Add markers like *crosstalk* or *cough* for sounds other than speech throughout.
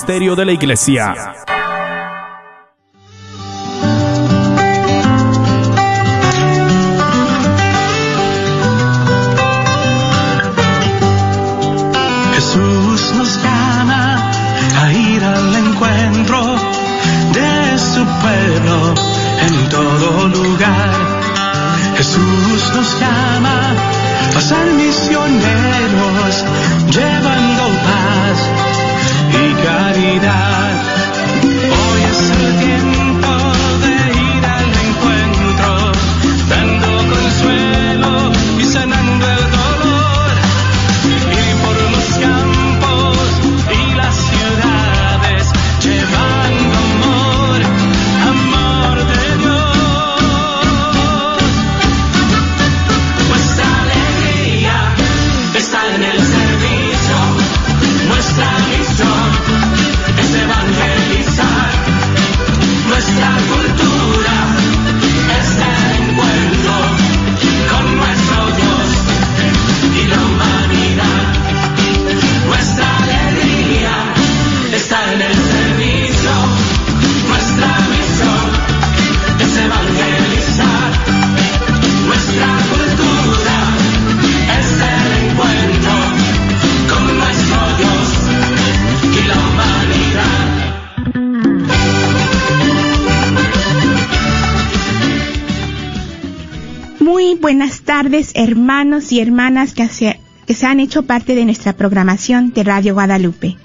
Magisterio de la Iglesia. Hermanos y hermanas que se, que se han hecho parte de nuestra programación de Radio Guadalupe.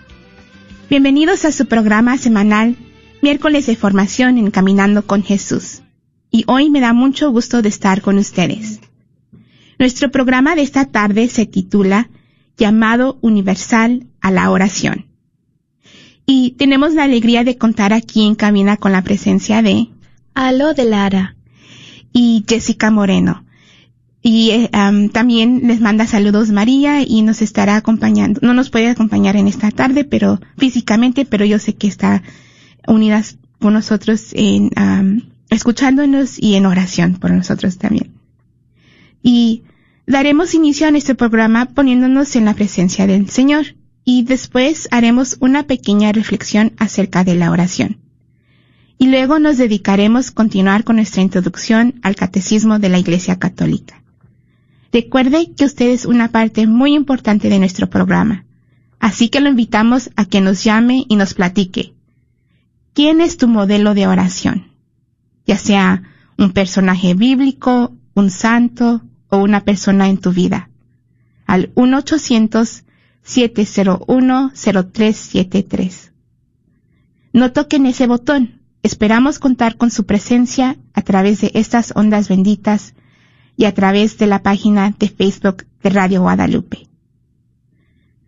Bienvenidos a su programa semanal, miércoles de formación en Caminando con Jesús. Y hoy me da mucho gusto de estar con ustedes. Nuestro programa de esta tarde se titula Llamado Universal a la Oración. Y tenemos la alegría de contar aquí en Camina con la presencia de Alo de Lara. y Jessica Moreno. Y am, también les manda saludos María y nos estará acompañando. No nos puede acompañar en esta tarde, pero físicamente, pero yo sé que está unidas con nosotros en escuchándonos y en oración por nosotros también. Y daremos inicio a nuestro programa poniéndonos en la presencia del Señor y después haremos una pequeña reflexión acerca de la oración y luego nos dedicaremos a continuar con nuestra introducción al Catecismo de la Iglesia Católica. Recuerde que usted es una parte muy importante de nuestro programa, así que lo invitamos a que nos llame y nos platique. ¿Quién es tu modelo de oración? Ya sea un personaje bíblico, un santo o una persona en tu vida. Al 1-800-701-0373. No toquen ese botón. Esperamos contar con su presencia a través de estas ondas benditas y a través de la página de Facebook de Radio Guadalupe.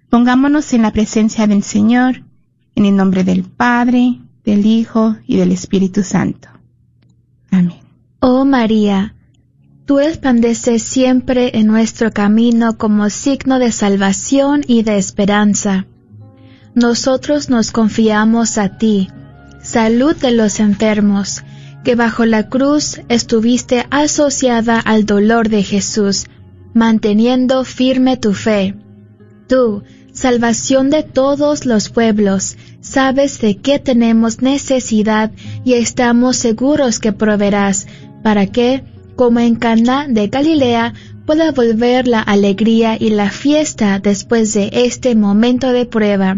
Pongámonos en la presencia del Señor, en el nombre del Padre, del Hijo y del Espíritu Santo. Amén. Oh María, tú resplandeces siempre en nuestro camino como signo de salvación y de esperanza. Nosotros nos confiamos a ti, salud de los enfermos, que bajo la cruz estuviste asociada al dolor de Jesús, manteniendo firme tu fe. Tú, salvación de todos los pueblos, sabes de qué tenemos necesidad y estamos seguros que proveerás, para que, como en Caná de Galilea, pueda volver la alegría y la fiesta después de este momento de prueba.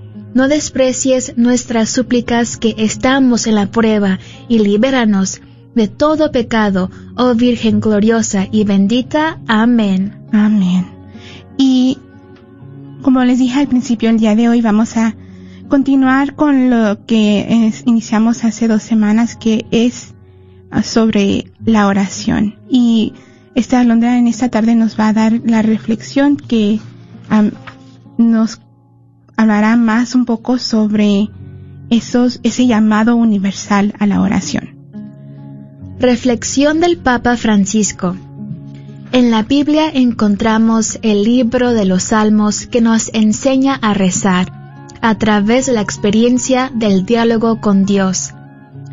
No desprecies nuestras súplicas que estamos en la prueba y libéranos de todo pecado, oh Virgen gloriosa y bendita. Amén. Amén. Y como les dije al principio, el día de hoy vamos a continuar con lo que iniciamos hace dos semanas, que es sobre la oración. Y esta Alondra en esta tarde nos va a dar la reflexión que nos hablará más un poco sobre ese llamado universal a la oración. Reflexión del Papa Francisco. En la Biblia encontramos el libro de los Salmos que nos enseña a rezar a través de la experiencia del diálogo con Dios.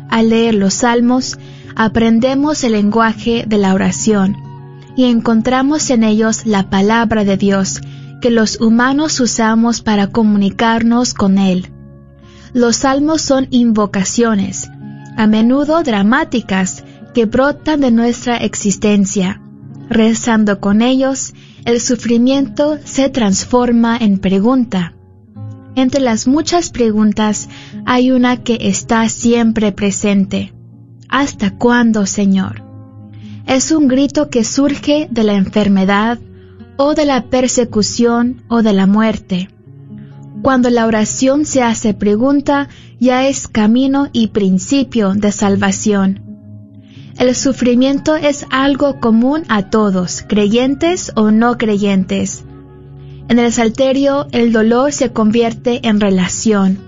Al leer los Salmos, aprendemos el lenguaje de la oración y encontramos en ellos la palabra de Dios que los humanos usamos para comunicarnos con Él. Los salmos son invocaciones, a menudo dramáticas, que brotan de nuestra existencia. Rezando con ellos, el sufrimiento se transforma en pregunta. Entre las muchas preguntas hay una que está siempre presente. ¿Hasta cuándo, Señor? Es un grito que surge de la enfermedad o de la persecución o de la muerte. Cuando la oración se hace pregunta, ya es camino y principio de salvación. El sufrimiento es algo común a todos, creyentes o no creyentes. En el salterio el dolor se convierte en relación,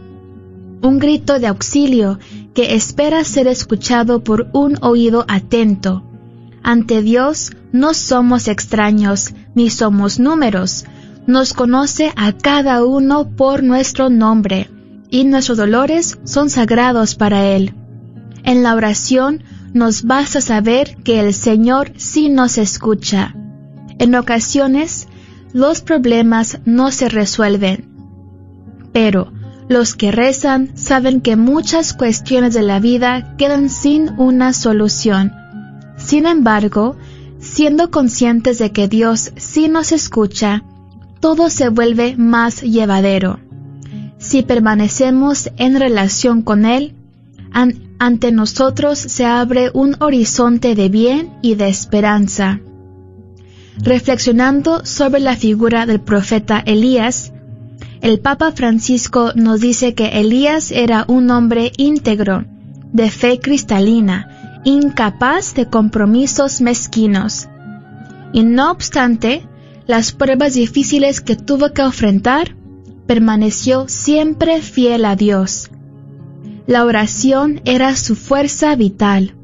un grito de auxilio que espera ser escuchado por un oído atento. Ante Dios no somos extraños ni somos números, nos conoce a cada uno por nuestro nombre y nuestros dolores son sagrados para Él. En la oración nos basta saber que el Señor sí nos escucha. En ocasiones, los problemas no se resuelven, pero los que rezan saben que muchas cuestiones de la vida quedan sin una solución. Sin embargo, siendo conscientes de que Dios sí nos escucha, todo se vuelve más llevadero. Si permanecemos en relación con Él, ante nosotros se abre un horizonte de bien y de esperanza. Reflexionando sobre la figura del profeta Elías, el Papa Francisco nos dice que Elías era un hombre íntegro, de fe cristalina, incapaz de compromisos mezquinos. Y no obstante, las pruebas difíciles que tuvo que enfrentar, permaneció siempre fiel a Dios. La oración era su fuerza vital.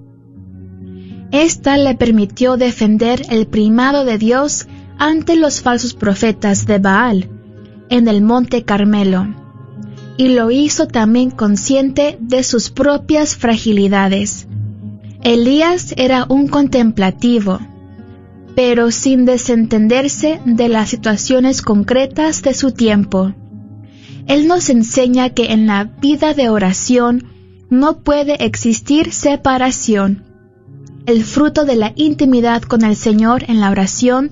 Esta le permitió defender el primado de Dios ante los falsos profetas de Baal en el monte Carmelo, y lo hizo también consciente de sus propias fragilidades. Elías era un contemplativo, pero sin desentenderse de las situaciones concretas de su tiempo. Él nos enseña que en la vida de oración no puede existir separación. El fruto de la intimidad con el Señor en la oración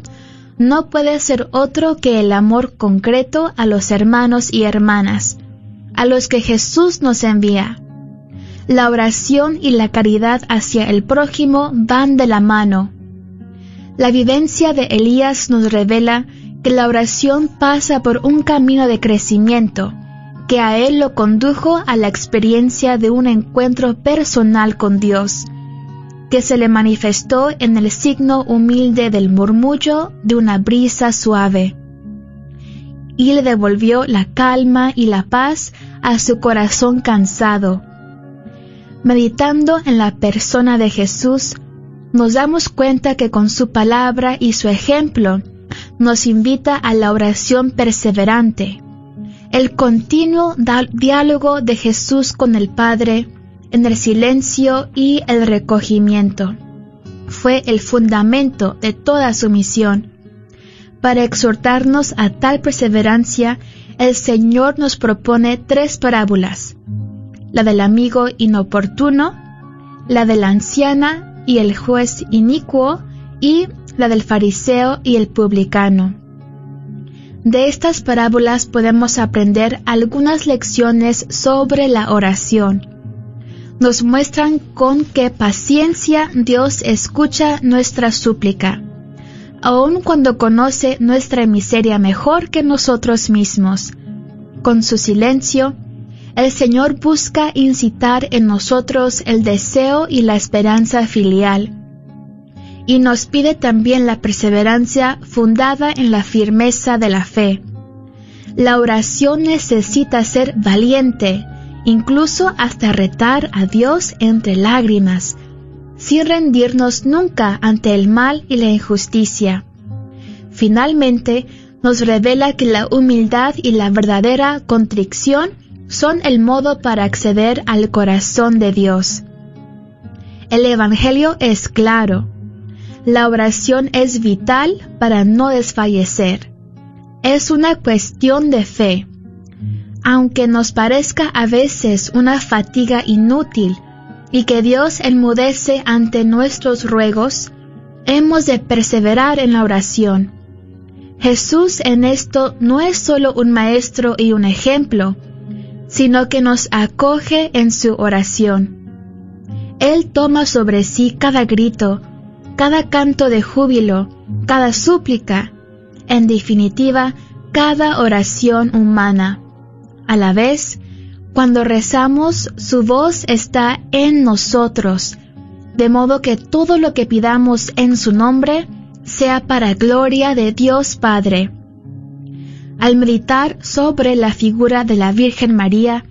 no puede ser otro que el amor concreto a los hermanos y hermanas, a los que Jesús nos envía. La oración y la caridad hacia el prójimo van de la mano, la vivencia de Elías nos revela que la oración pasa por un camino de crecimiento, que a él lo condujo a la experiencia de un encuentro personal con Dios, que se le manifestó en el signo humilde del murmullo de una brisa suave, y le devolvió la calma y la paz a su corazón cansado. Meditando en la persona de Jesús, nos damos cuenta que con su palabra y su ejemplo nos invita a la oración perseverante, el continuo diálogo de Jesús con el Padre en el silencio y el recogimiento. Fue el fundamento de toda su misión. Para exhortarnos a tal perseverancia, el Señor nos propone tres parábolas, la del amigo inoportuno, la de la anciana y el juez inicuo y la del fariseo y el publicano. De estas parábolas podemos aprender algunas lecciones sobre la oración. Nos muestran con qué paciencia Dios escucha nuestra súplica, aun cuando conoce nuestra miseria mejor que nosotros mismos. Con su silencio, el Señor busca incitar en nosotros el deseo y la esperanza filial. Y nos pide también la perseverancia fundada en la firmeza de la fe. La oración necesita ser valiente, incluso hasta retar a Dios entre lágrimas, sin rendirnos nunca ante el mal y la injusticia. Finalmente, nos revela que la humildad y la verdadera contrición son el modo para acceder al corazón de Dios. El Evangelio es claro. La oración es vital para no desfallecer. Es una cuestión de fe. Aunque nos parezca a veces una fatiga inútil y que Dios enmudece ante nuestros ruegos, hemos de perseverar en la oración Jesús en esto no es solo un maestro y un ejemplo, sino que nos acoge en su oración. Él toma sobre sí cada grito, cada canto de júbilo, cada súplica, en definitiva, cada oración humana. A la vez, cuando rezamos, su voz está en nosotros, de modo que todo lo que pidamos en su nombre sea para gloria de Dios Padre. Al meditar sobre la figura de la Virgen María,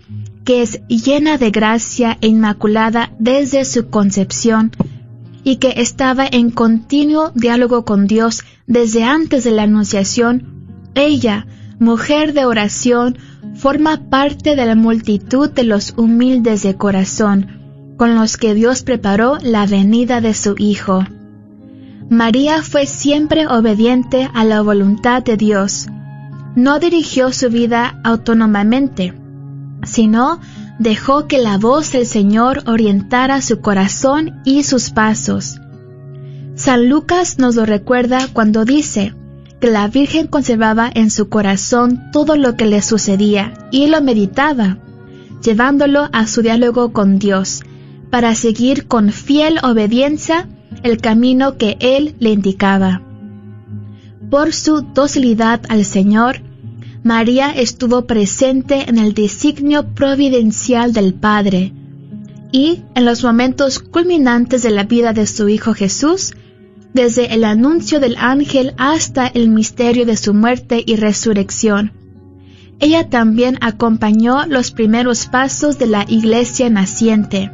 que es llena de gracia e inmaculada desde su concepción, y que estaba en continuo diálogo con Dios desde antes de la Anunciación, ella, mujer de oración, forma parte de la multitud de los humildes de corazón, con los que Dios preparó la venida de su Hijo. María fue siempre obediente a la voluntad de Dios. No dirigió su vida autónomamente, sino dejó que la voz del Señor orientara su corazón y sus pasos. San Lucas nos lo recuerda cuando dice que la Virgen conservaba en su corazón todo lo que le sucedía y lo meditaba, llevándolo a su diálogo con Dios, para seguir con fiel obediencia el camino que Él le indicaba. Por su docilidad al Señor, María estuvo presente en el designio providencial del Padre y en los momentos culminantes de la vida de su Hijo Jesús, desde el anuncio del ángel hasta el misterio de su muerte y resurrección. Ella también acompañó los primeros pasos de la iglesia naciente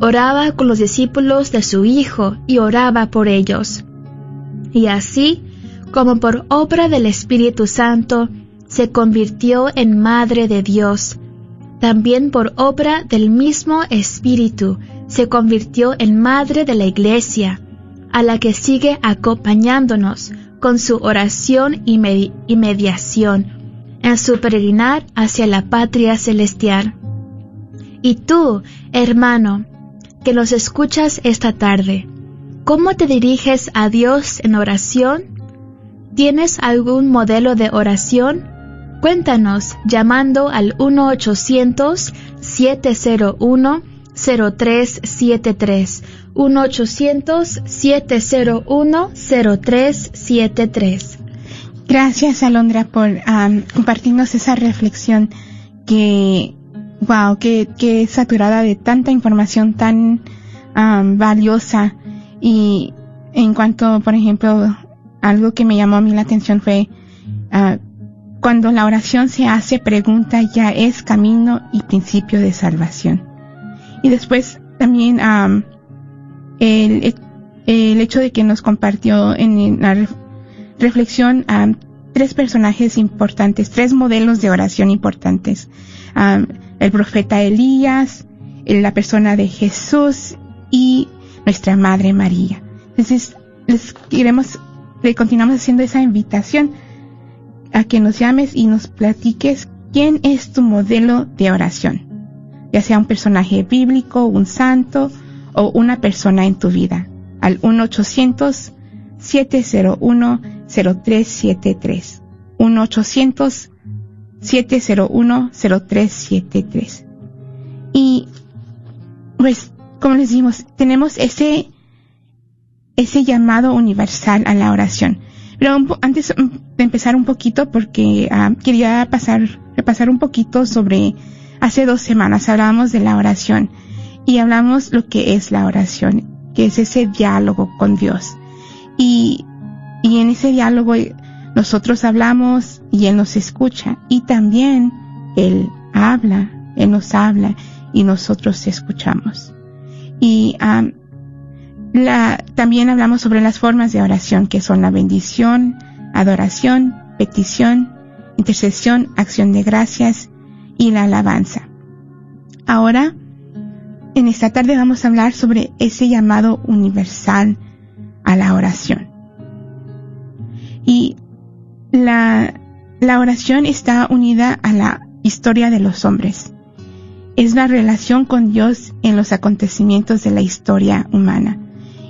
oraba con los discípulos de su Hijo y oraba por ellos. Y así, como por obra del Espíritu Santo, se convirtió en Madre de Dios. También por obra del mismo Espíritu se convirtió en Madre de la Iglesia, a la que sigue acompañándonos con su oración y, mediación en su peregrinar hacia la patria celestial. Y tú, hermano, que nos escuchas esta tarde. ¿Cómo te diriges a Dios en oración? ¿Tienes algún modelo de oración? Cuéntanos llamando al 1-800-701-0373. 1-800-701-0373. Gracias, Alondra, por compartirnos esa reflexión que wow, qué, qué saturada de tanta información tan valiosa. Y en cuanto, por ejemplo, algo que me llamó a mí la atención fue ah, cuando la oración se hace pregunta ya es camino y principio de salvación. Y después también el, el hecho de que nos compartió en la reflexión tres personajes importantes, tres modelos de oración importantes el profeta Elías, la persona de Jesús y nuestra Madre María. Entonces, les queremos, le continuamos haciendo esa invitación a que nos llames y nos platiques quién es tu modelo de oración, ya sea un personaje bíblico, un santo o una persona en tu vida, al 1-800-701-0373. 1-800 7010373. Y pues, como les dijimos, tenemos ese, ese llamado universal a la oración. Pero antes de empezar un poquito, porque ah, quería pasar, repasar un poquito sobre, hace dos semanas hablábamos de la oración y hablamos lo que es la oración, que es ese diálogo con Dios. Y, y en ese diálogo nosotros hablamos y Él nos escucha y también Él habla, Él nos habla y nosotros escuchamos. Y La, también hablamos sobre las formas de oración, que son la bendición, adoración, petición, intercesión, acción de gracias y la alabanza. Ahora, en esta tarde vamos a hablar sobre ese llamado universal a la oración. Y la, la oración está unida a la historia de los hombres. Es la relación con Dios en los acontecimientos de la historia humana.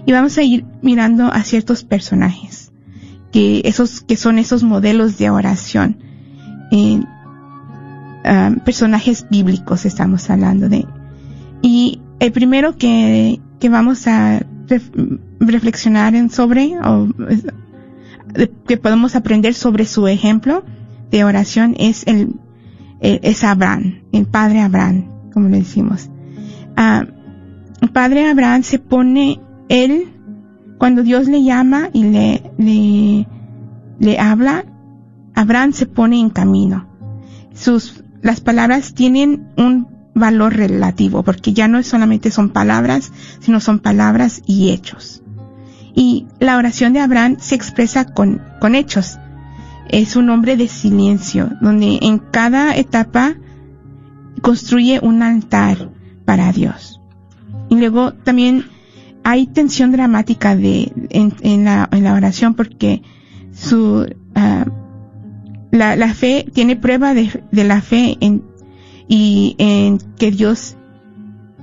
Y vamos a ir mirando a ciertos personajes, que esos, que son esos modelos de oración. Eh, personajes bíblicos estamos hablando de. Y el primero que, que vamos a reflexionar sobre, o que podemos aprender sobre su ejemplo de oración es el, es Abraham, el padre Abraham, como le decimos. Ah, el padre Abraham se pone, él, cuando Dios le llama y le, le, habla, Abraham se pone en camino. Las palabras tienen un valor relativo, porque ya no solamente son palabras, sino son palabras y hechos. Y la oración de Abraham se expresa con, con hechos. Es un hombre de silencio, donde en cada etapa construye un altar para Dios. Y luego también hay tensión dramática de, en, la, en la oración porque su, uh, la, la, fe tiene prueba de, de la fe en, y en que Dios,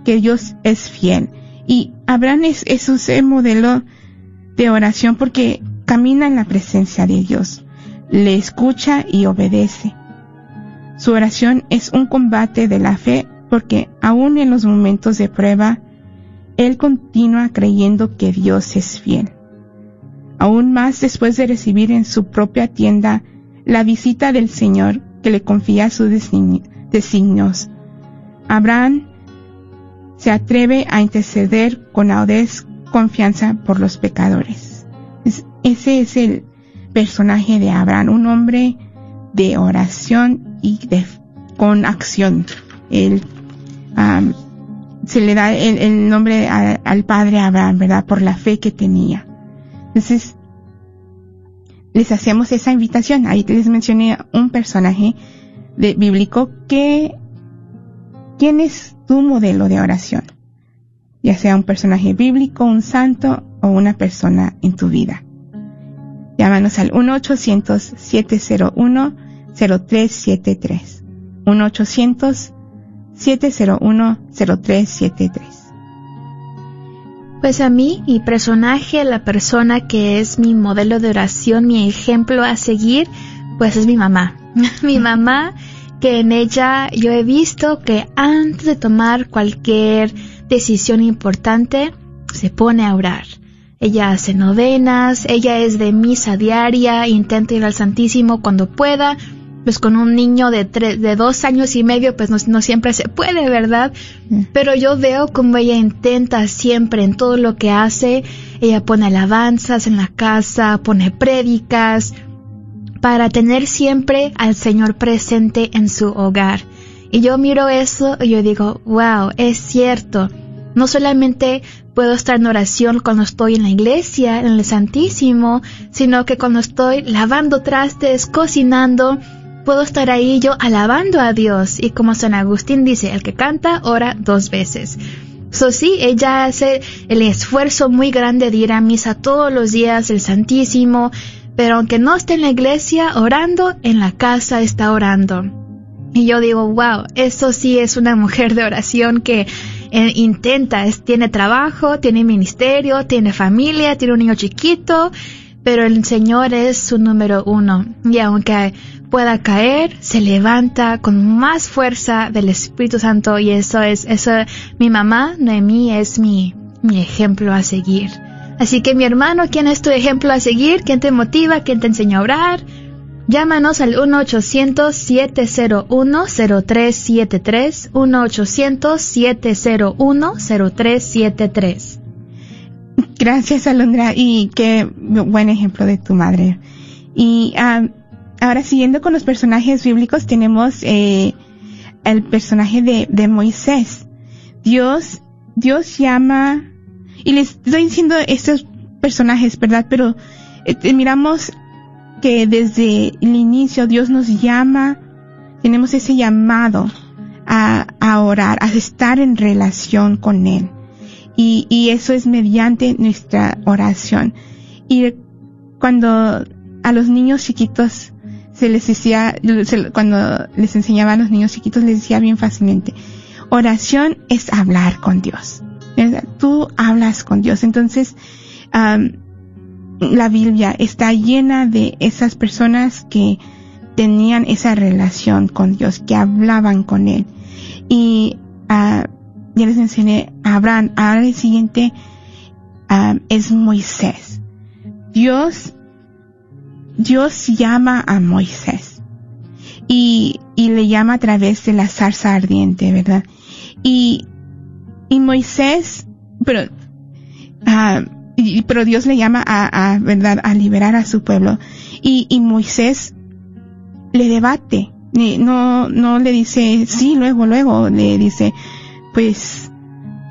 que Dios es fiel. Y Abraham es, es un modelo de oración porque camina en la presencia de Dios, le escucha y obedece. Su oración es un combate de la fe porque aún en los momentos de prueba, él continúa creyendo que Dios es fiel. Aún más después de recibir en su propia tienda la visita del Señor que le confía sus designios. Abraham se atreve a interceder con audaz confianza por los pecadores. ese es el personaje de Abraham, un hombre de oración y de, con acción. Él, se le da el, nombre al padre Abraham, ¿verdad? Por la fe que tenía. Entonces, les hacemos esa invitación. Ahí les mencioné un personaje bíblico que, ¿quién es tu modelo de oración? Ya sea un personaje bíblico, un santo o una persona en tu vida. Llámanos al 1-800-701-0373. 1-800-701-0373. Pues a mí, mi personaje, la persona que es mi modelo de oración, mi ejemplo a seguir, pues es mi mamá. *laughs* mi mamá, que en ella yo he visto que antes de tomar cualquier decisión importante, se pone a orar. Ella hace novenas, ella es de misa diaria, intenta ir al Santísimo cuando pueda, pues con un niño de, de dos años y medio, pues no, siempre se puede, ¿verdad? Mm. Pero yo veo como ella intenta siempre en todo lo que hace, ella pone alabanzas en la casa, pone prédicas, para tener siempre al Señor presente en su hogar. Y yo miro eso y yo digo, wow, es cierto. No solamente puedo estar en oración cuando estoy en la iglesia, en el Santísimo, sino que cuando estoy lavando trastes, cocinando, puedo estar ahí yo alabando a Dios. Y como San Agustín dice, el que canta ora dos veces. So sí, ella hace el esfuerzo muy grande de ir a misa todos los días, el Santísimo, pero aunque no esté en la iglesia orando, en la casa está orando. Y yo digo, wow, eso sí es una mujer de oración que eh, intenta, tiene trabajo, tiene ministerio, tiene familia, tiene un niño chiquito, pero el Señor es su número uno. Y aunque pueda caer, se levanta con más fuerza del Espíritu Santo y eso es, eso, mi mamá, Noemí, es mi, mi ejemplo a seguir. Así que mi hermano, ¿quién es tu ejemplo a seguir? ¿Quién te motiva? ¿Quién te enseña a orar? Llámanos al 1-800-701-0373, 1-800-701-0373. Gracias, Alondra, y qué buen ejemplo de tu madre. Y ah, ahora siguiendo con los personajes bíblicos tenemos eh, el personaje de, de Moisés. Dios, Dios llama, y les estoy diciendo estos personajes, ¿verdad? Pero eh, miramos que desde el inicio Dios nos llama, tenemos ese llamado a, a orar, a estar en relación con Él. Y, y eso es mediante nuestra oración. Y cuando a los niños chiquitos se les decía, cuando les enseñaba a los niños chiquitos les decía bien fácilmente, oración es hablar con Dios. Tú hablas con Dios. Entonces, la Biblia está llena de esas personas que tenían esa relación con Dios, que hablaban con Él. Y uh, ya les enseñé a Abraham. Ahora el siguiente es Moisés. Dios, Dios llama a Moisés. Y, y le llama a través de la zarza ardiente, ¿verdad? Y, y Moisés, pero, y, pero Dios le llama a, a, verdad, a liberar a su pueblo. Y, y Moisés le debate, no, no le dice sí, luego, luego, le dice, pues,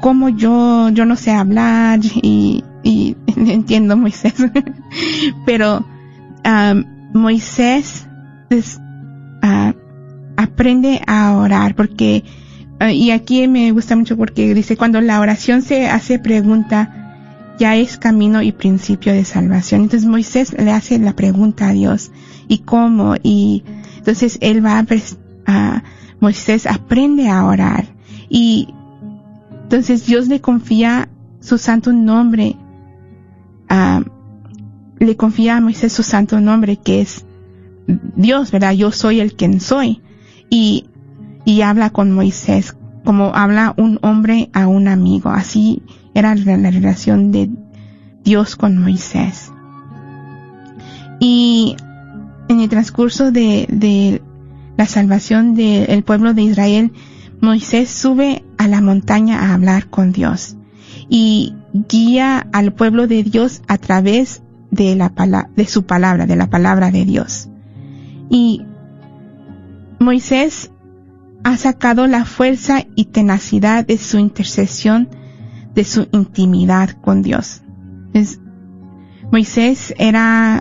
como yo, yo no sé hablar y, y *laughs* entiendo Moisés, *laughs* pero um, Moisés pues, uh, aprende a orar porque, uh, y aquí me gusta mucho porque dice, cuando la oración se hace pregunta, ya es camino y principio de salvación. Entonces Moisés le hace la pregunta a Dios, ¿y cómo? Y entonces él va a, Moisés aprende a orar y entonces Dios le confía su santo nombre, le confía a Moisés su santo nombre que es Dios, ¿verdad? Yo soy el quien soy. Y, y habla con Moisés como habla un hombre a un amigo. Así era la relación de Dios con Moisés. Y en el transcurso de, de la salvación del pueblo de Israel, Moisés sube a la montaña a hablar con Dios y guía al pueblo de Dios a través de la de su palabra, de la palabra de Dios. Y Moisés ha sacado la fuerza y tenacidad de su intercesión de su intimidad con Dios. Moisés era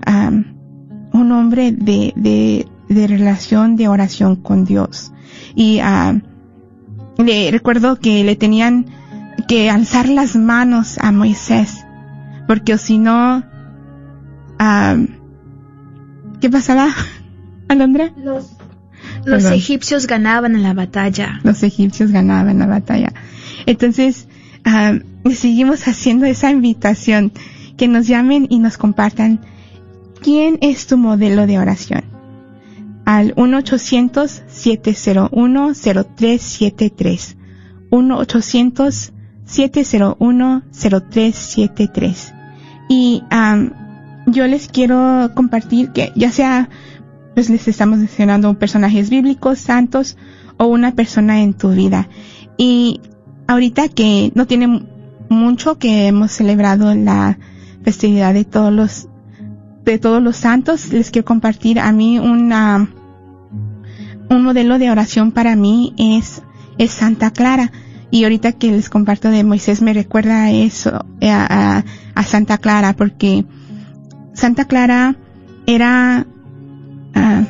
un hombre de, de, de, relación, de oración con Dios. Y le recuerdo que le tenían que alzar las manos a Moisés, porque si no, um, ¿qué pasaba, *laughs* Alondra? Los, los egipcios ganaban en la batalla. Los egipcios ganaban en la batalla. Entonces, uh, seguimos haciendo esa invitación, que nos llamen y nos compartan quién es tu modelo de oración. Al 1-800-701-0373. 1-800-701-0373. Y um, yo les quiero compartir que ya sea, pues les estamos mencionando personajes bíblicos, santos o una persona en tu vida. Y ahorita que no tiene mucho que hemos celebrado la festividad de todos los de todos los santos, les quiero compartir a mí una un modelo de oración para mí es es Santa Clara y ahorita que les comparto de Moisés me recuerda a eso a, a, Santa Clara porque Santa Clara era uh,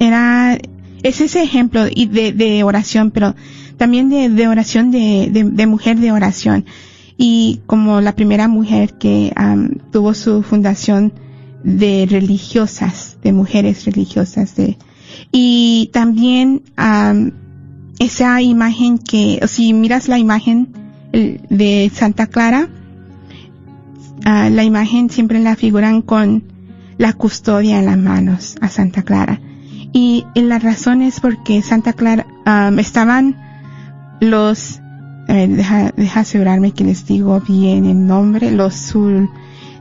era es ese ejemplo y de, oración pero también de, oración de, de, mujer de oración. Y como la primera mujer que tuvo su fundación de religiosas, de mujeres religiosas, de, y también esa imagen que, si miras la imagen de Santa Clara, uh, la imagen siempre la figuran con la custodia en las manos a Santa Clara. Y, la razón es porque Santa Clara estaban los, eh, deja, deja asegurarme que les digo bien el nombre, los sul,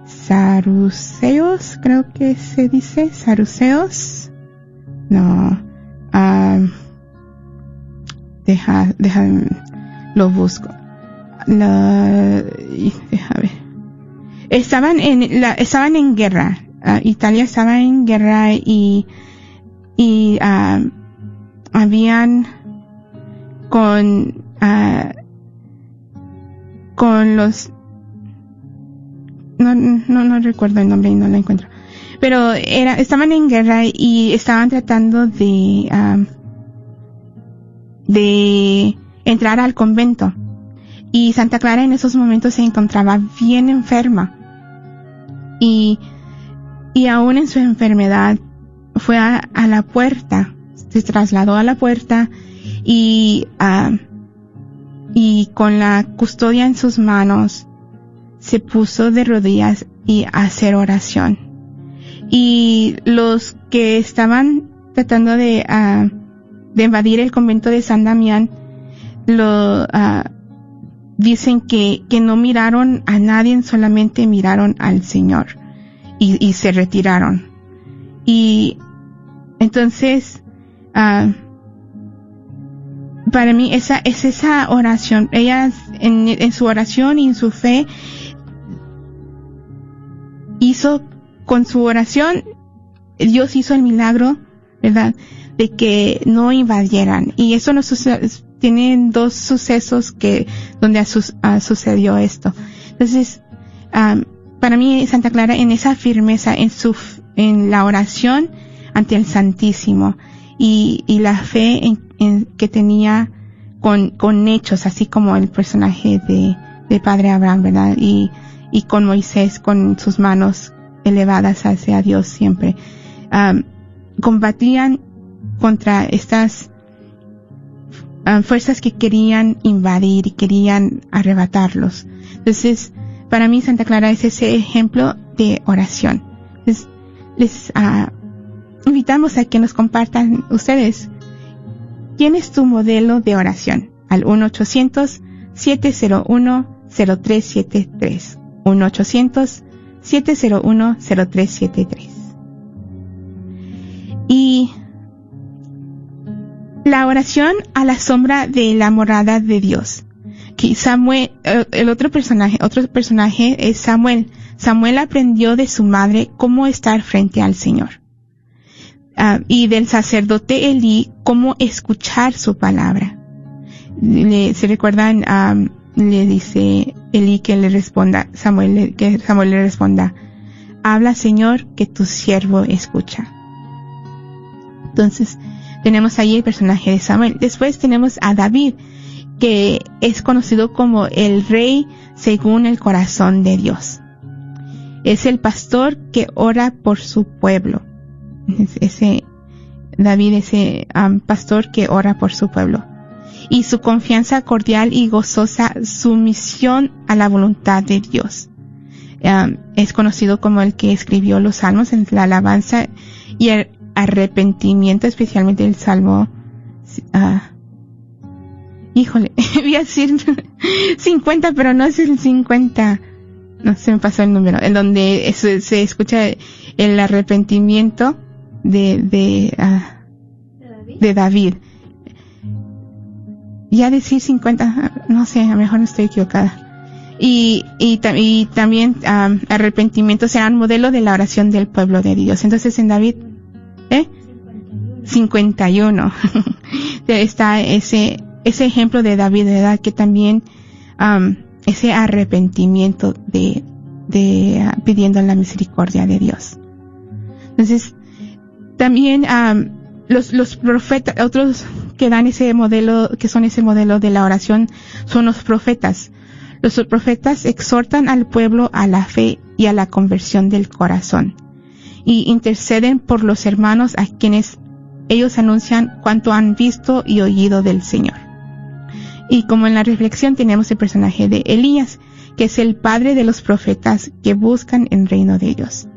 saruceos, creo que se dice, saruceos. No, um, deja, deja, lo busco. La, deja ver. Estaban en, la, estaban en guerra. Uh, Italia estaba en guerra y, y uh, habían con, uh, con los, no, no, no recuerdo el nombre y no lo encuentro. Pero era, estaban en guerra y estaban tratando de, um, de entrar al convento. Y Santa Clara en esos momentos se encontraba bien enferma. Y, y aún en su enfermedad fue a, la puerta, se trasladó a la puerta y, uh, y con la custodia en sus manos se puso de rodillas y a hacer oración. Y los que estaban tratando de, uh, de invadir el convento de San Damián, lo, uh, dicen que, que no miraron a nadie, solamente miraron al Señor y, y se retiraron. Y entonces, uh, para mí esa es esa oración. Ella en, en, su oración y en su fe hizo con su oración Dios hizo el milagro, ¿verdad? De que no invadieran. Y eso no sucede, tienen dos sucesos que donde ha, esto. Entonces, para mí Santa Clara en esa firmeza en su en la oración ante el Santísimo y, y la fe en, en, que tenía con, con hechos, así como el personaje de, de Padre Abraham, ¿verdad? Y, y con Moisés con sus manos elevadas hacia Dios siempre. Combatían contra estas fuerzas que querían invadir y querían arrebatarlos. Entonces, para mí Santa Clara es ese ejemplo de oración. Les, les uh, invitamos a que nos compartan ustedes quién es tu modelo de oración al 1-800-701-0373. 1-800-701-0373. Y la oración a la sombra de la morada de Dios. Samuel, el otro personaje, otro personaje es Samuel. Samuel aprendió de su madre cómo estar frente al Señor. Uh, y del sacerdote Elí cómo escuchar su palabra. Le, se recuerdan, le dice Elí que le responda, Samuel, que Samuel le responda, habla Señor que tu siervo escucha. Entonces, tenemos ahí el personaje de Samuel. Después tenemos a David, que es conocido como el rey según el corazón de Dios. Es el pastor que ora por su pueblo. Ese David, ese um, pastor que ora por su pueblo. Y su confianza cordial y gozosa sumisión a la voluntad de Dios. Um, es conocido como el que escribió los salmos en la alabanza y el arrepentimiento, especialmente el salmo. Uh, híjole, *laughs* voy a decir 50, pero no es el 50. No se me pasó el número. En donde se, escucha el arrepentimiento de, de, uh, ¿De, David? Ya decir 50, no sé, a lo mejor no estoy equivocada. Y, y, también um, arrepentimiento será un modelo de la oración del pueblo de Dios. Entonces en David, ¿eh? 51. *laughs* Está ese, ese ejemplo de David, ¿verdad? Que también ese arrepentimiento de, de pidiendo la misericordia de Dios. Entonces, también los, los profetas, otros que dan ese modelo, que son ese modelo de la oración, son los profetas. Los profetas exhortan al pueblo a la fe y a la conversión del corazón y interceden por los hermanos a quienes ellos anuncian cuanto han visto y oído del Señor. Y como en la reflexión tenemos el personaje de Elías, que es el padre de los profetas que buscan el reino de Dios.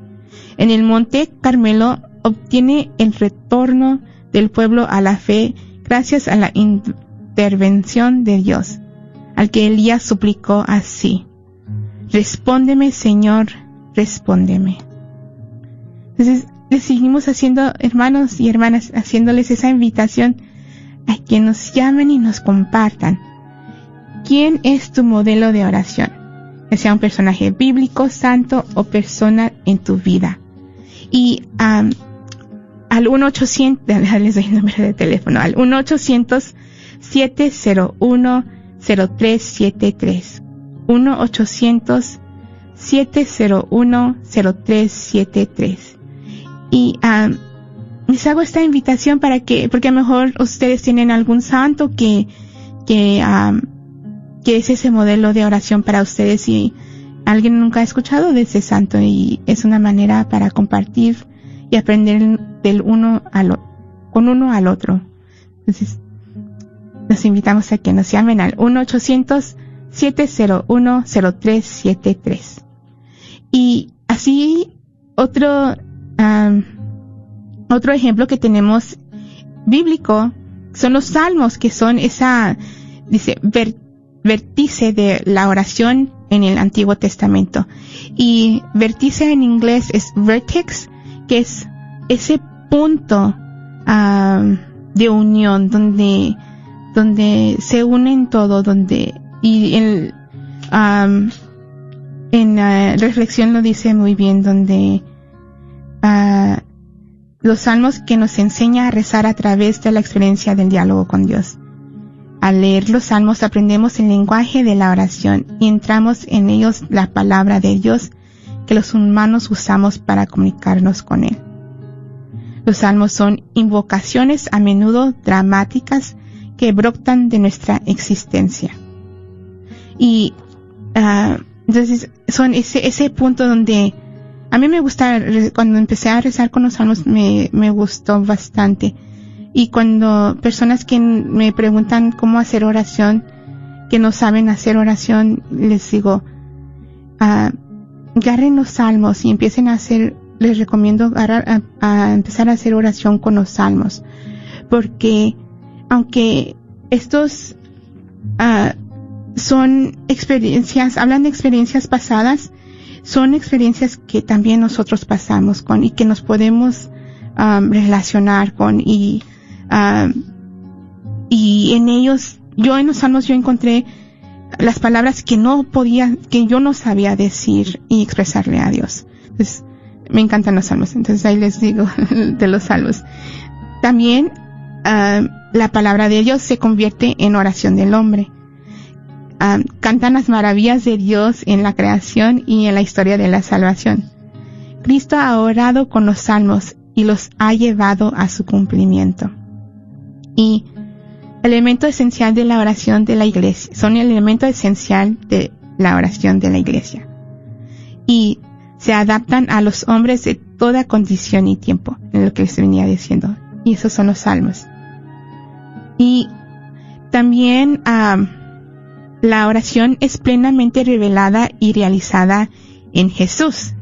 En el monte Carmelo obtiene el retorno del pueblo a la fe gracias a la intervención de Dios, al que Elías suplicó así, Respóndeme Señor, respóndeme. Entonces, le seguimos haciendo, hermanos y hermanas, haciéndoles esa invitación a que nos llamen y nos compartan. ¿Quién es tu modelo de oración? Que sea un personaje bíblico, santo o persona en tu vida. Y um, al 1-800, *laughs* les doy el número de teléfono, al 1-800-701-0373. 701-0373. Y ah, les hago esta invitación para que, porque a lo mejor ustedes tienen algún santo que, que, ah, que es ese modelo de oración para ustedes y alguien nunca ha escuchado de ese santo y es una manera para compartir y aprender del uno al con uno al otro. Entonces, los invitamos a que nos llamen al 1-800-701-0373. Y así, otro, otro ejemplo que tenemos bíblico son los salmos, que son esa, dice, vértice de la oración en el Antiguo Testamento. Y vértice en inglés es vertex, que es ese punto de unión donde donde se unen todo, donde y el, en la reflexión lo dice muy bien, donde los salmos que nos enseña a rezar a través de la experiencia del diálogo con Dios. Al leer los salmos aprendemos el lenguaje de la oración y entramos en ellos la palabra de Dios que los humanos usamos para comunicarnos con Él. Los salmos son invocaciones a menudo dramáticas que brotan de nuestra existencia. Y uh, entonces son ese punto donde a mí me gusta, cuando empecé a rezar con los salmos me, me gustó bastante. Y cuando personas que me preguntan cómo hacer oración, que no saben hacer oración, les digo, uh, agarren los salmos y empiecen a hacer, les recomiendo a, empezar a hacer oración con los salmos. Porque aunque estos uh, son experiencias, hablan de experiencias pasadas, son experiencias que también nosotros pasamos con y que nos podemos um, relacionar con y uh, y en ellos yo en los salmos yo encontré las palabras que no podía que yo no sabía decir y expresarle a Dios entonces me encantan los salmos entonces ahí les digo *laughs* de los salmos también uh, la palabra de Dios se convierte en oración del hombre. Ah, cantan las maravillas de Dios en la creación y en la historia de la salvación. Cristo ha orado con los salmos y los ha llevado a su cumplimiento. Y elemento esencial de la oración de la iglesia, son el elemento esencial de la oración de la iglesia. Y se adaptan a los hombres de toda condición y tiempo, en lo que les venía diciendo. Y esos son los salmos. Y también la oración es plenamente revelada y realizada en Jesús.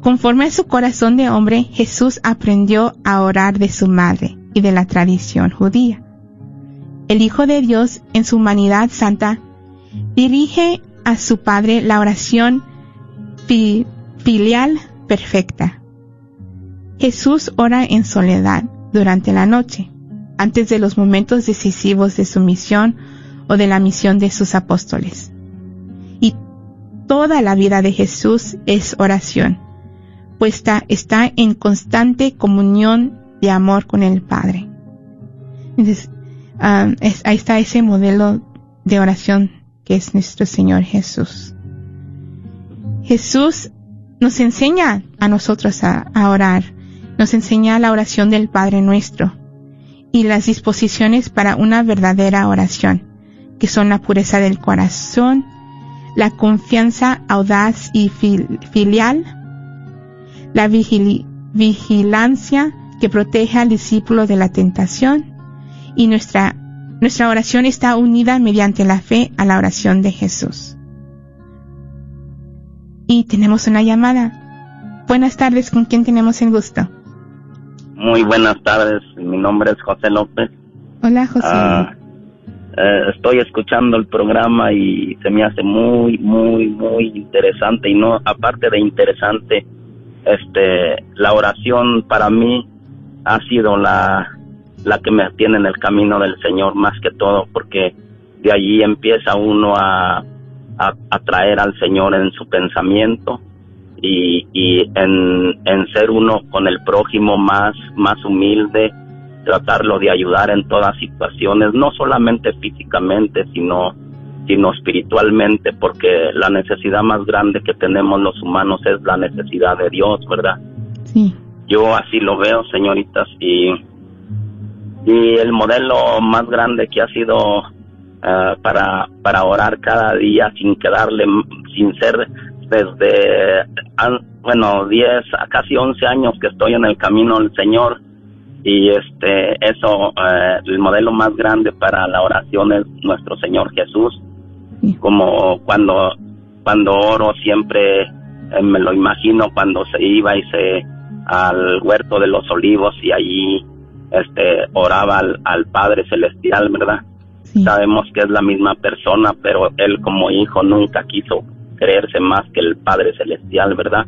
conforme a su corazón de hombre, Jesús aprendió a orar de su madre y de la tradición judía. El Hijo de Dios, en su humanidad santa, dirige a su Padre la oración filial perfecta. Jesús ora en soledad, durante la noche, antes de los momentos decisivos de su misión o de la misión de sus apóstoles. Y toda la vida de Jesús es oración, pues está, en constante comunión de amor con el Padre. Entonces, um, ahí está ese modelo de oración que es nuestro Señor Jesús. Jesús nos enseña a nosotros a orar nos enseña la oración del Padre nuestro y las disposiciones para una verdadera oración, que son la pureza del corazón, la confianza audaz y filial, la vigilancia que protege al discípulo de la tentación y nuestra, nuestra oración está unida mediante la fe a la oración de Jesús. Y tenemos una llamada. Buenas tardes, ¿con quién tenemos el gusto? Muy buenas tardes, mi nombre es José López. Hola José. Ah, eh, estoy escuchando el programa y se me hace muy, muy, muy interesante y no, aparte de interesante, este, la oración para mí ha sido la, la que me tiene en el camino del Señor más que todo porque de allí empieza uno a, a, a traer al Señor en su pensamiento y, y en, en, ser uno con el prójimo más, más humilde, tratarlo de ayudar en todas situaciones, no solamente físicamente, sino sino espiritualmente, porque la necesidad más grande que tenemos los humanos es la necesidad de Dios, ¿verdad? Sí. Yo así lo veo, señoritas, y, y el modelo más grande que ha sido eh, para, para orar cada día sin quedarle, sin ser desde, an- bueno, 10 a casi 11 años que estoy en el camino del Señor y este, eso, eh, el modelo más grande para la oración es nuestro Señor Jesús como cuando cuando oro siempre eh, me lo imagino cuando se iba y se al huerto de los olivos y allí este oraba al, al Padre celestial, ¿verdad? Sí. Sabemos que es la misma persona, pero él como hijo nunca quiso creerse más que el Padre celestial, ¿verdad?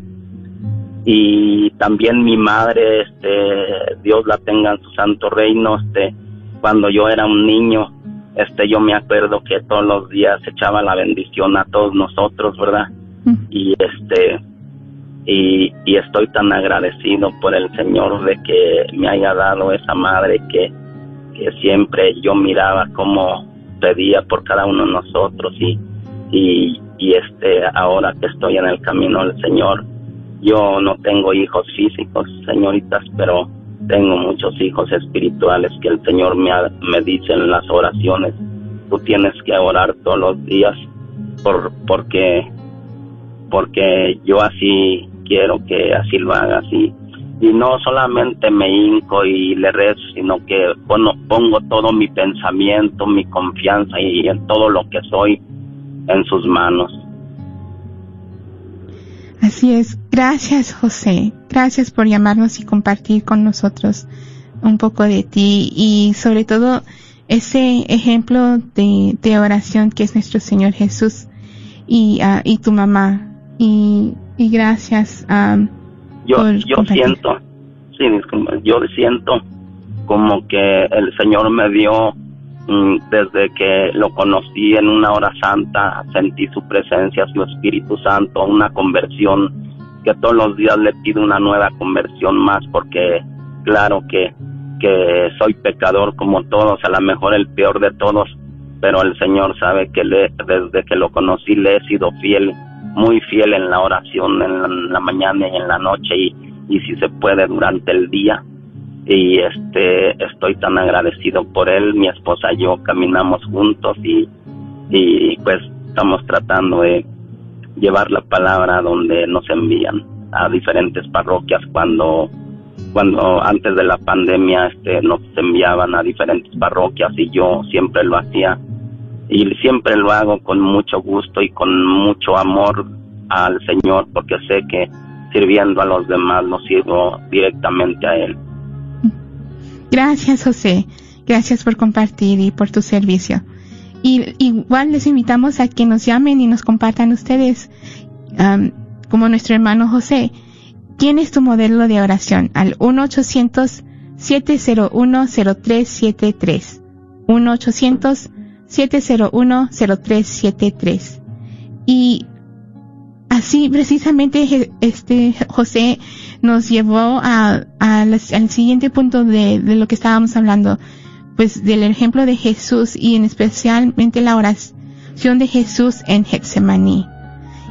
Y también mi madre, este, Dios la tenga en su santo reino, este, cuando yo era un niño, este, yo me acuerdo que todos los días echaba la bendición a todos nosotros, ¿verdad? Mm. y este y, y estoy tan agradecido por el Señor de que me haya dado esa madre que, que siempre yo miraba cómo pedía por cada uno de nosotros y, y, y este ahora que estoy en el camino del Señor yo no tengo hijos físicos señoritas pero tengo muchos hijos espirituales que el Señor me, ha- me dice en las oraciones. Tú tienes que orar todos los días por porque porque yo así quiero que así lo haga así. Y no solamente me hinco y le rezo sino que pongo, pongo todo mi pensamiento mi confianza y en todo lo que soy en sus manos Así es. Gracias, José. Gracias por llamarnos y compartir con nosotros un poco de ti y sobre todo ese ejemplo de, de oración que es nuestro Señor Jesús y, ah, y tu mamá. Y, y gracias. am, yo por yo compartir. siento sí yo siento como que el Señor me dio desde que lo conocí en una hora santa sentí su presencia su Espíritu Santo una conversión que todos los días le pido una nueva conversión más porque claro que que soy pecador como todos a lo mejor el peor de todos pero el Señor sabe que le, desde que lo conocí le he sido fiel muy fiel en la oración en la, en la mañana y en la noche y, y si se puede durante el día y este estoy tan agradecido por él mi esposa y yo caminamos juntos y y pues estamos tratando de llevar la palabra donde nos envían a diferentes parroquias cuando cuando antes de la pandemia este nos enviaban a diferentes parroquias y yo siempre lo hacía y siempre lo hago con mucho gusto y con mucho amor al Señor porque sé que sirviendo a los demás lo sirvo directamente a Él. Gracias, José. Gracias por compartir y por tu servicio. Y igual les invitamos a que nos llamen y nos compartan ustedes, am, como nuestro hermano José, ¿quién es tu modelo de oración? Al 1-800-701-0373. 1-800-701-0373. Y así precisamente este José nos llevó al siguiente punto de, de lo que estábamos hablando, pues del ejemplo de Jesús y en especialmente la oración de Jesús en Getsemaní.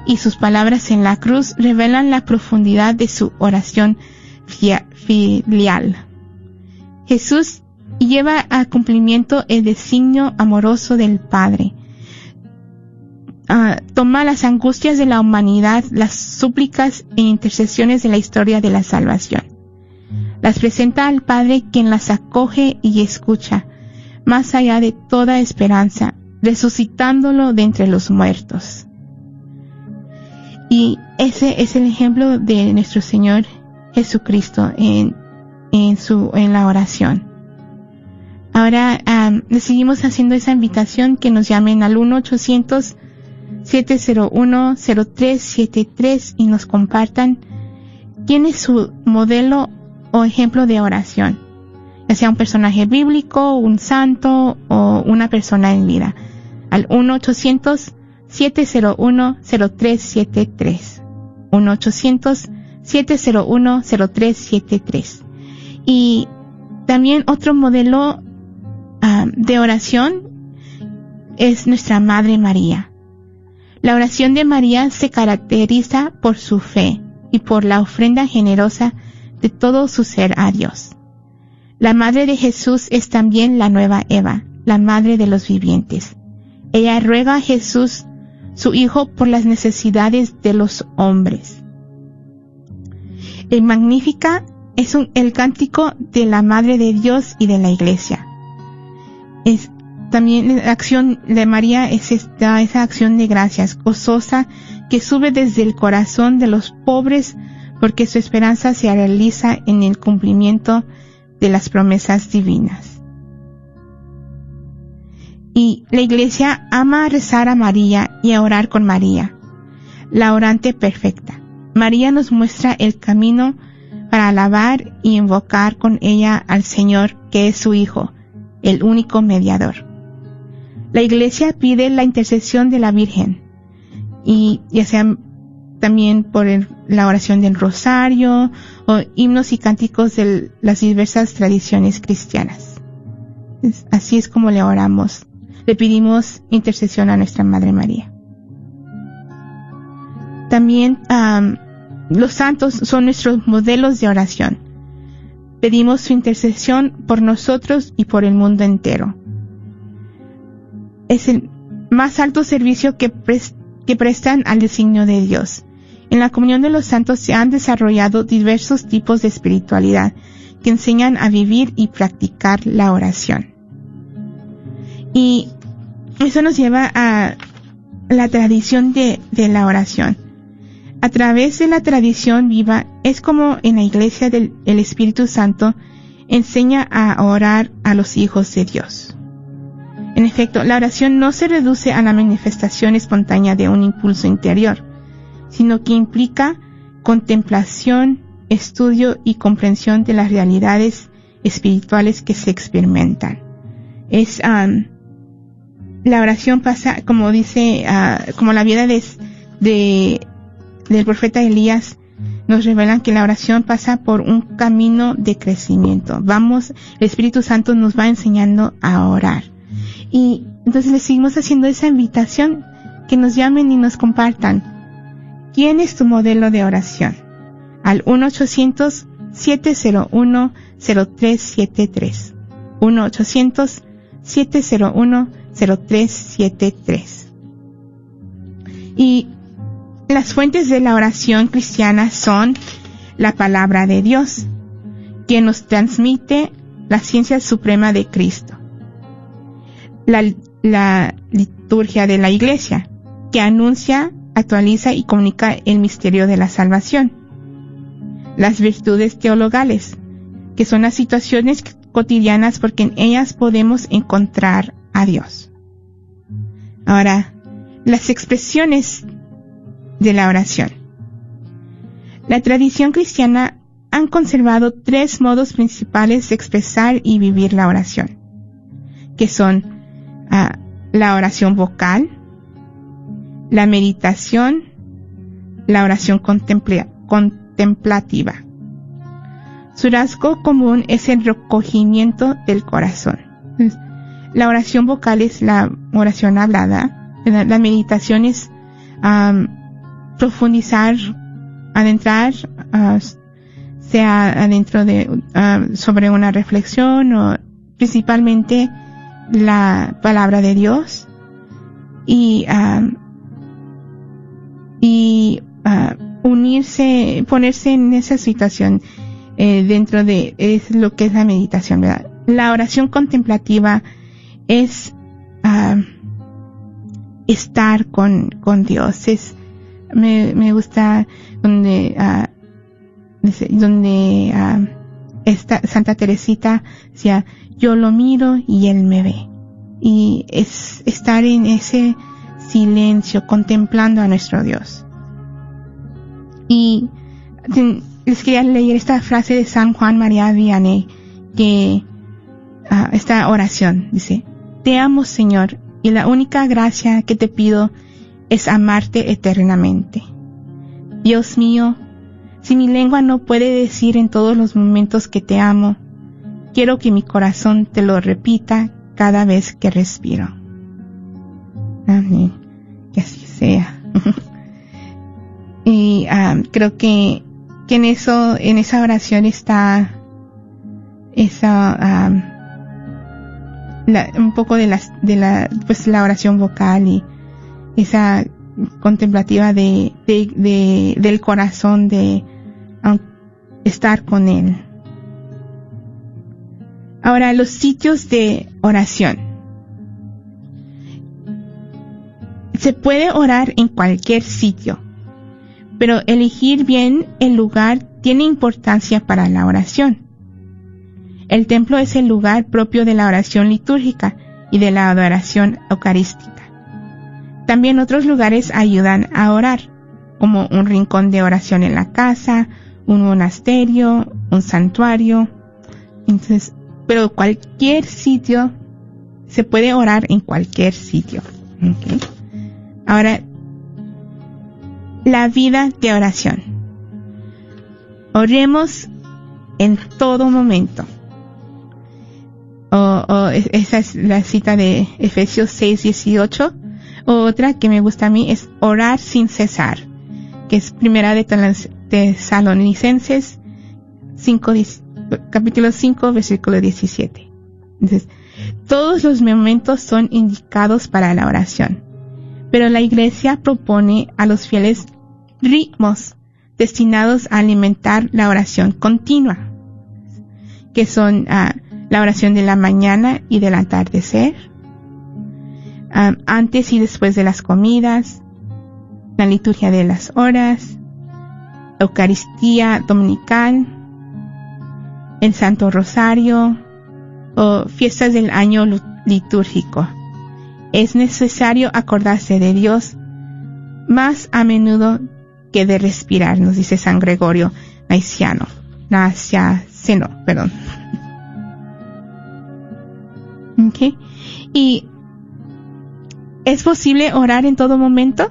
Y sus palabras en la cruz revelan la profundidad de su oración filial. Jesús lleva a cumplimiento el designio amoroso del Padre. Ah, toma las angustias de la humanidad, las súplicas e intercesiones de la historia de la salvación. Las presenta al Padre quien las acoge y escucha, más allá de toda esperanza, resucitándolo de entre los muertos. Y ese es el ejemplo de nuestro Señor Jesucristo en, en su, en la oración. Ahora le seguimos haciendo esa invitación que nos llamen al 1-800-701-0373 y nos compartan quién es su modelo o ejemplo de oración, ya sea un personaje bíblico, un santo o una persona en vida. Al 1-800-701-0373. 1-800-701-0373. Y también otro modelo ah, de oración es nuestra Madre María. La oración de María se caracteriza por su fe y por la ofrenda generosa de todo su ser a Dios. La Madre de Jesús es también la nueva Eva, la Madre de los vivientes. Ella ruega a Jesús, su Hijo, por las necesidades de los hombres. El Magnífica es el cántico de la Madre de Dios y de la Iglesia. Es también la acción de María es esta, esa acción de gracias gozosa que sube desde el corazón de los pobres porque su esperanza se realiza en el cumplimiento de las promesas divinas. Y la iglesia ama rezar a María y a orar con María, la orante perfecta. María nos muestra el camino para alabar y invocar con ella al Señor que es su Hijo, el único mediador. La iglesia pide la intercesión de la Virgen y ya sea también por la oración del rosario o himnos y cánticos de las diversas tradiciones cristianas. así es como le oramos. Le pedimos intercesión a nuestra Madre María. También los santos son nuestros modelos de oración. Pedimos su intercesión por nosotros y por el mundo entero. Es el más alto servicio que, prestan al designio de Dios. En la comunión de los santos se han desarrollado diversos tipos de espiritualidad que enseñan a vivir y practicar la oración. Y eso nos lleva a la tradición de, de la oración. A través de la tradición viva es como en la iglesia del el Espíritu Santo enseña a orar a los hijos de Dios. En efecto, la oración no se reduce a la manifestación espontánea de un impulso interior, sino que implica contemplación, estudio y comprensión de las realidades espirituales que se experimentan. Es la oración pasa, como dice, ah, como la vida de, de, del profeta Elías nos revelan que la oración pasa por un camino de crecimiento. Vamos, el Espíritu Santo nos va enseñando a orar. Y entonces le seguimos haciendo esa invitación que nos llamen y nos compartan ¿Quién es tu modelo de oración? Al 1-800-701-0373. 1-800-701-0373. Y las fuentes de la oración cristiana son la palabra de Dios, que nos transmite la ciencia suprema de Cristo. La, liturgia de la iglesia, que anuncia actualiza y comunica el misterio de la salvación. Las virtudes teologales, que son las situaciones cotidianas porque en ellas podemos encontrar a Dios. Ahora, las expresiones de la oración. La tradición cristiana han conservado tres modos principales de expresar y vivir la oración, que son la oración vocal, la meditación, la oración contemplativa. Su rasgo común es el recogimiento del corazón. La oración vocal es la oración hablada. La, meditación es profundizar, adentrar, sea adentro de, sobre una reflexión o principalmente la palabra de Dios. Y y uh, unirse, ponerse en esa situación eh, dentro de es lo que es la meditación, ¿verdad? La oración contemplativa es uh, estar con, con Dios. Es, me, me gusta donde, uh, donde uh, esta Santa Teresita decía, yo lo miro y él me ve. Y es estar en ese silencio contemplando a nuestro Dios. Y les quería leer esta frase de San Juan María Vianney, que ah, esta oración dice, Te amo Señor, y la única gracia que te pido es amarte eternamente. Dios mío, si mi lengua no puede decir en todos los momentos que te amo, quiero que mi corazón te lo repita cada vez que respiro. Amén. Que así sea. *laughs* y ah, creo que, que en eso, en esa oración está esa ah, la- un poco de las de la pues la oración vocal y esa contemplativa de, de, de- del corazón de estar con él. Ahora, los sitios de oración. Se puede orar en cualquier sitio, pero elegir bien el lugar tiene importancia para la oración. El templo es el lugar propio de la oración litúrgica y de la adoración eucarística. También otros lugares ayudan a orar, como un rincón de oración en la casa, un monasterio, un santuario. Entonces, pero cualquier sitio, se puede orar en cualquier sitio. Ahora, la vida de oración. Oremos en todo momento. O, o es- esa es la cita de Efesios 6, 18. Otra que me gusta a mí es orar sin cesar, que es primera de Tesalonicenses 5, diez- capítulo 5, versículo 17. Entonces, todos los momentos son indicados para la oración, pero la iglesia propone a los fieles ritmos destinados a alimentar la oración continua, que son ah, la oración de la mañana y del atardecer, ah, antes y después de las comidas, la liturgia de las horas, Eucaristía dominical, el Santo Rosario o fiestas del año litúrgico. Es necesario acordarse de Dios más a menudo que de respirar, nos dice San Gregorio Naciano. Naciaceno, perdón. *laughs* Ok. Y ¿es posible orar en todo momento?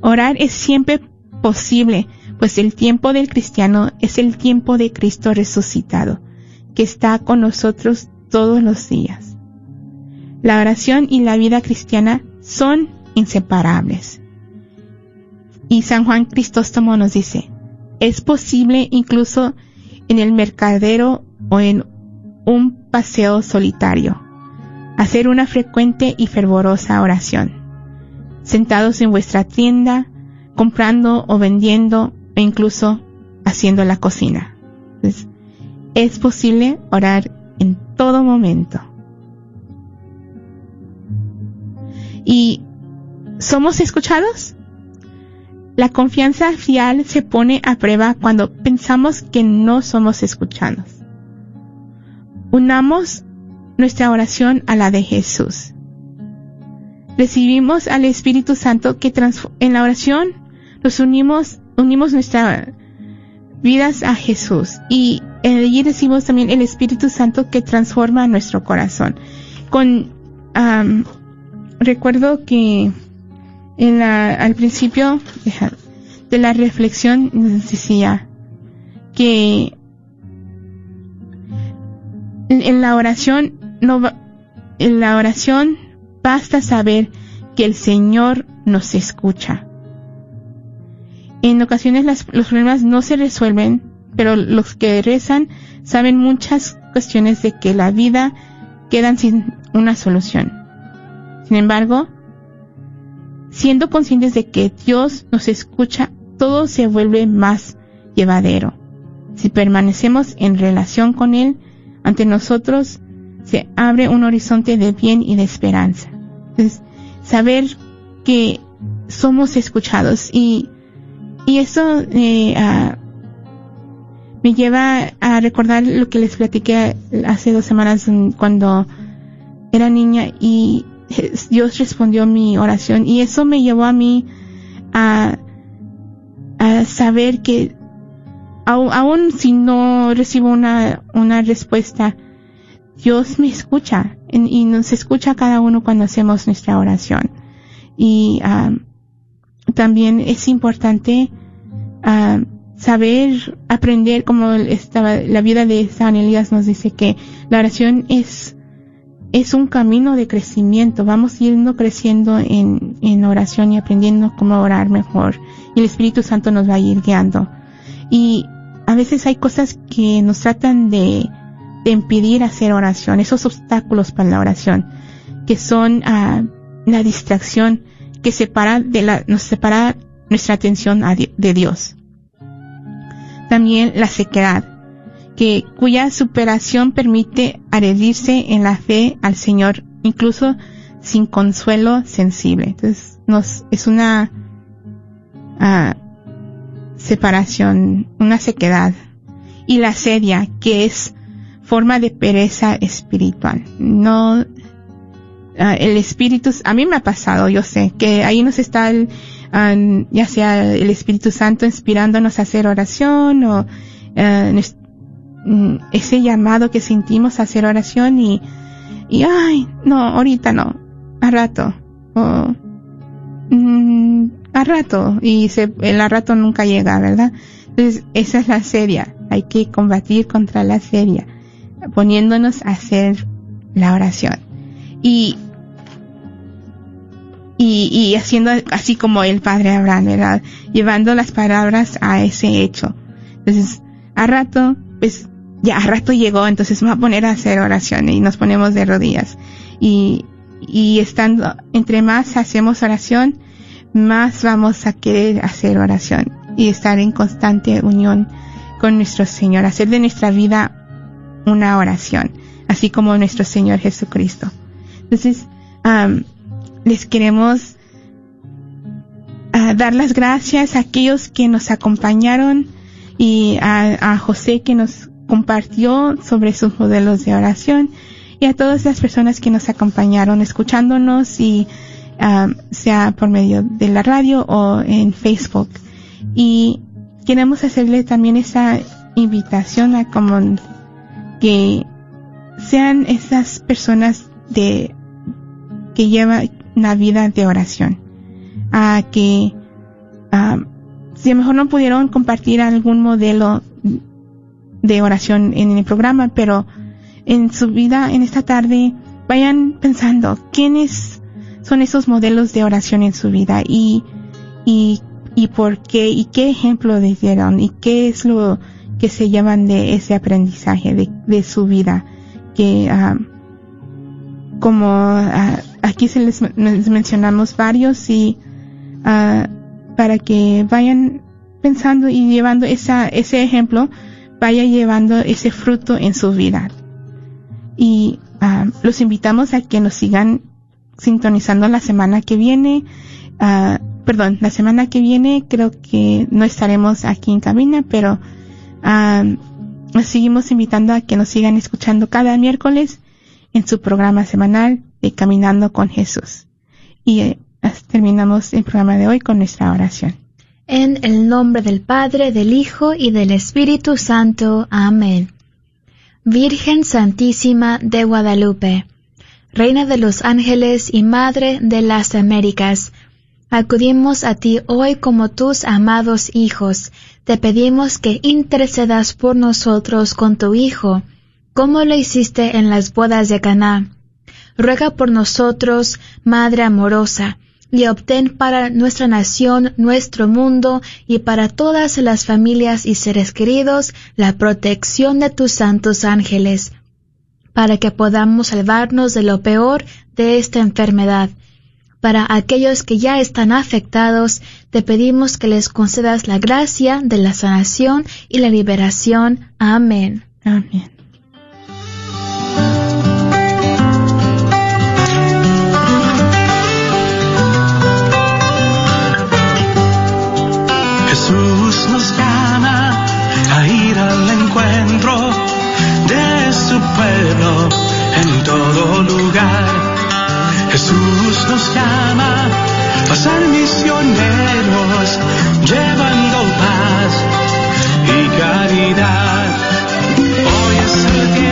Orar es siempre posible, pues el tiempo del cristiano es el tiempo de Cristo resucitado, que está con nosotros todos los días. La oración y la vida cristiana son inseparables. Y San Juan Cristóstomo nos dice, es posible incluso en el mercadero o en un paseo solitario, hacer una frecuente y fervorosa oración, sentados en vuestra tienda, comprando o vendiendo e incluso haciendo la cocina. Es posible orar en todo momento. ¿Y somos escuchados? La confianza fiel se pone a prueba cuando pensamos que no somos escuchados. Unamos nuestra oración a la de Jesús. Recibimos al Espíritu Santo que en la oración nos unimos, unimos nuestras vidas a Jesús y allí recibimos también el Espíritu Santo que transforma nuestro corazón. Con, am, recuerdo que en la, al principio de la reflexión nos decía que en, la oración no en la oración basta saber que el Señor nos escucha. En ocasiones las- los problemas no se resuelven, pero los que rezan saben muchas cuestiones de que la vida quedan sin una solución. Sin embargo, siendo conscientes de que Dios nos escucha, todo se vuelve más llevadero. Si permanecemos en relación con Él, ante nosotros se abre un horizonte de bien y de esperanza. Saber que somos escuchados y, y eso eh, me lleva a recordar lo que les platiqué hace dos semanas cuando era niña y Dios respondió mi oración y eso me llevó a mí a, saber que aun si no recibo una, una respuesta, Dios me escucha y nos escucha cada uno cuando hacemos nuestra oración. Y también es importante ah, saber, aprender, como estaba, la vida de San Elías nos dice que la oración es es un camino de crecimiento. Vamos yendo creciendo en, en oración y aprendiendo cómo orar mejor. Y el Espíritu Santo nos va a ir guiando. Y a veces hay cosas que nos tratan de, de impedir hacer oración, esos obstáculos para la oración, que son ah, la distracción que separa de la, nos separa nuestra atención de Dios. También la sequedad, que, cuya superación permite adherirse en la fe al Señor, incluso sin consuelo sensible. Entonces, nos, es una ah, separación, una sequedad. Y la sedia, que es forma de pereza espiritual. No, ah, el espíritu, a mí me ha pasado, yo sé, que ahí nos está el, ya sea el Espíritu Santo inspirándonos a hacer oración o nos- mm, ese llamado que sentimos a hacer oración y, y ay, no, ahorita no, a rato, o, mm, a rato, y se, el a rato nunca llega, ¿verdad? Entonces, esa es la seria, hay que combatir contra la seria, poniéndonos a hacer la oración. Y, y, haciendo así como el padre Abraham, ¿verdad? Llevando las palabras a ese hecho. Entonces, a rato, pues, ya a rato llegó, entonces me voy a poner a hacer oración y nos ponemos de rodillas. Y, y estando, entre más hacemos oración, más vamos a querer hacer oración y estar en constante unión con nuestro Señor, hacer de nuestra vida una oración, así como nuestro Señor Jesucristo. Entonces, am, les queremos ah, dar las gracias a aquellos que nos acompañaron y a, a José que nos compartió sobre sus modelos de oración y a todas las personas que nos acompañaron escuchándonos y ah, sea por medio de la radio o en Facebook. Y queremos hacerle también esa invitación a como que sean esas personas de que llevan una vida de oración. A que ah, si a lo mejor no pudieron compartir algún modelo de oración en el programa pero en su vida en esta tarde vayan pensando quiénes son esos modelos de oración en su vida y y y por qué y qué ejemplo les dieron y qué es lo que se llevan de ese aprendizaje de, de su vida que ah, como ah, aquí se les, les mencionamos varios y ah, para que vayan pensando y llevando esa, ese ejemplo, vaya llevando ese fruto en su vida. Y ah, los invitamos a que nos sigan sintonizando la semana que viene. ah, perdón, la semana que viene creo que no estaremos aquí en cabina, pero nos seguimos invitando a que nos sigan escuchando cada miércoles en su programa semanal de Caminando con Jesús. Y eh, terminamos el programa de hoy con nuestra oración. En el nombre del Padre, del Hijo y del Espíritu Santo. Amén. Virgen Santísima de Guadalupe, Reina de los ángeles y Madre de las Américas, acudimos a ti hoy como tus amados hijos. Te pedimos que intercedas por nosotros con tu Hijo, como lo hiciste en las bodas de Caná. Ruega por nosotros, Madre amorosa, y obtén para nuestra nación, nuestro mundo y para todas las familias y seres queridos la protección de tus santos ángeles, para que podamos salvarnos de lo peor de esta enfermedad. Para aquellos que ya están afectados, te pedimos que les concedas la gracia de la sanación y la liberación. Amén. Amén. Nos llama a ir al encuentro de su pueblo en todo lugar. Jesús nos llama a ser misioneros llevando paz y caridad. Hoy es el tiempo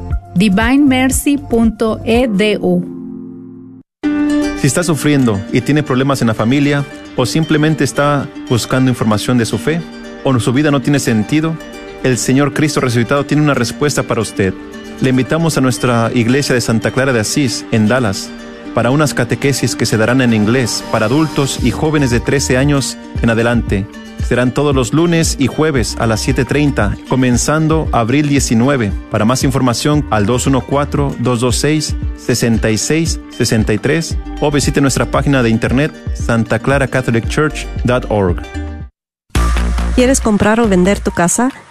divinemercy.edu. Si está sufriendo y tiene problemas en la familia o simplemente está buscando información de su fe o su vida no tiene sentido, el Señor Cristo resucitado tiene una respuesta para usted. Le invitamos a nuestra iglesia de Santa Clara de Asís, en Dallas, para unas catequesis que se darán en inglés para adultos y jóvenes de 13 años en adelante. Serán todos los lunes y jueves a las 7.30, comenzando abril 19. Para más información al 214-226-6663 o visite nuestra página de internet santaclaracatholicchurch.org. ¿Quieres comprar o vender tu casa?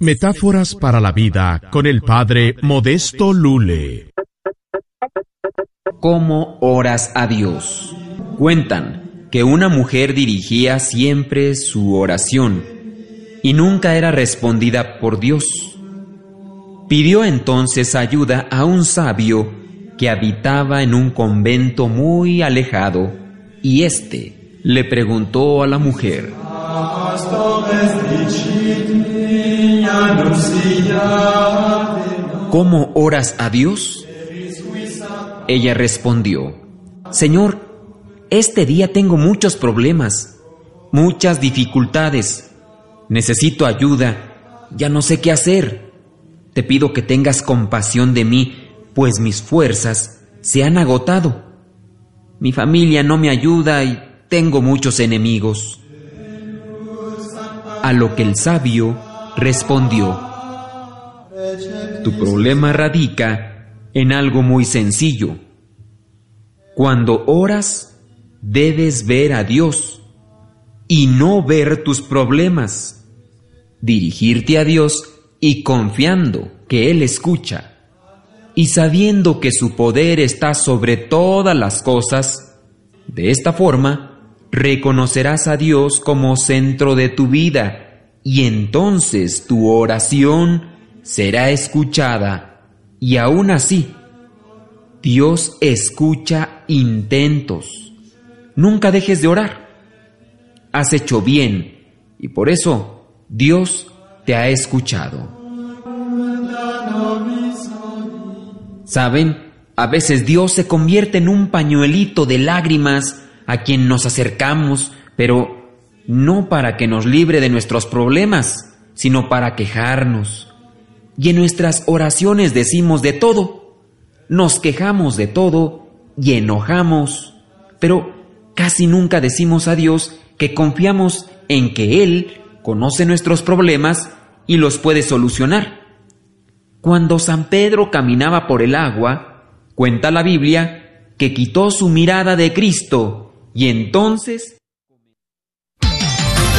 Metáforas para la vida con el padre Modesto Lule. ¿Cómo oras a Dios? Cuentan que una mujer dirigía siempre su oración y nunca era respondida por Dios. Pidió entonces ayuda a un sabio que habitaba en un convento muy alejado y éste le preguntó a la mujer, ¿Cómo oras a Dios? Ella respondió, Señor, este día tengo muchos problemas, muchas dificultades, necesito ayuda, ya no sé qué hacer. Te pido que tengas compasión de mí, pues mis fuerzas se han agotado. Mi familia no me ayuda y tengo muchos enemigos. A lo que el sabio respondió, Tu problema radica en algo muy sencillo. Cuando oras, debes ver a Dios y no ver tus problemas. Dirigirte a Dios y confiando que Él escucha y sabiendo que su poder está sobre todas las cosas, de esta forma reconocerás a Dios como centro de tu vida y entonces tu oración será escuchada. Y aún así, Dios escucha intentos. Nunca dejes de orar. Has hecho bien y por eso Dios te ha escuchado. ¿Saben? A veces Dios se convierte en un pañuelito de lágrimas a quien nos acercamos, pero no para que nos libre de nuestros problemas, sino para quejarnos. Y en nuestras oraciones decimos de todo, nos quejamos de todo y enojamos, pero casi nunca decimos a Dios que confiamos en que Él conoce nuestros problemas y los puede solucionar. Cuando San Pedro caminaba por el agua, cuenta la Biblia que quitó su mirada de Cristo y entonces